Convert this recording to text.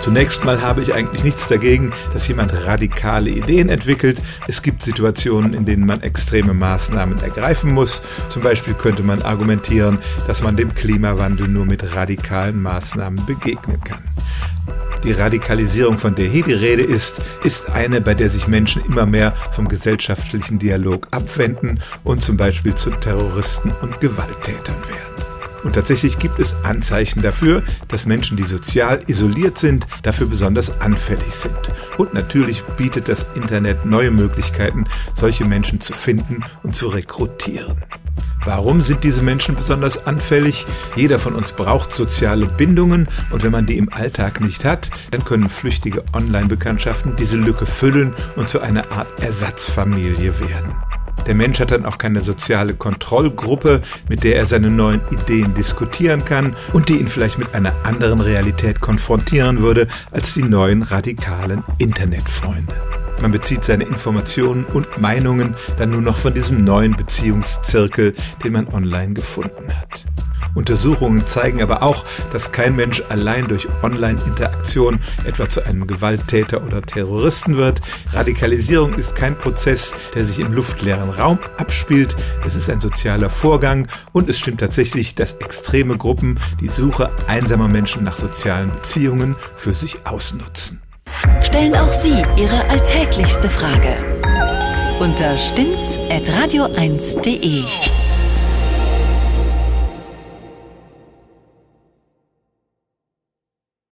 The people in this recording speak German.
Zunächst mal habe ich eigentlich nichts dagegen, dass jemand radikale Ideen entwickelt. Es gibt Situationen, in denen man extreme Maßnahmen ergreifen muss. Zum Beispiel könnte man argumentieren, dass man dem Klimawandel nur mit radikalen Maßnahmen begegnen kann. Die Radikalisierung, von der hier die Rede ist, ist eine, bei der sich Menschen immer mehr vom gesellschaftlichen Dialog abwenden und zum Beispiel zu Terroristen und Gewalttätern werden. Und tatsächlich gibt es Anzeichen dafür, dass Menschen, die sozial isoliert sind, dafür besonders anfällig sind. Und natürlich bietet das Internet neue Möglichkeiten, solche Menschen zu finden und zu rekrutieren. Warum sind diese Menschen besonders anfällig? Jeder von uns braucht soziale Bindungen und wenn man die im Alltag nicht hat, dann können flüchtige Online-Bekanntschaften diese Lücke füllen und zu einer Art Ersatzfamilie werden. Der Mensch hat dann auch keine soziale Kontrollgruppe, mit der er seine neuen Ideen diskutieren kann und die ihn vielleicht mit einer anderen Realität konfrontieren würde als die neuen radikalen Internetfreunde. Man bezieht seine Informationen und Meinungen dann nur noch von diesem neuen Beziehungszirkel, den man online gefunden hat. Untersuchungen zeigen aber auch, dass kein Mensch allein durch Online-Interaktion etwa zu einem Gewalttäter oder Terroristen wird. Radikalisierung ist kein Prozess, der sich im luftleeren Raum abspielt. Es ist ein sozialer Vorgang und es stimmt tatsächlich, dass extreme Gruppen die Suche einsamer Menschen nach sozialen Beziehungen für sich ausnutzen. Stellen auch Sie Ihre alltäglichste Frage unter stimmtz.radio1.de.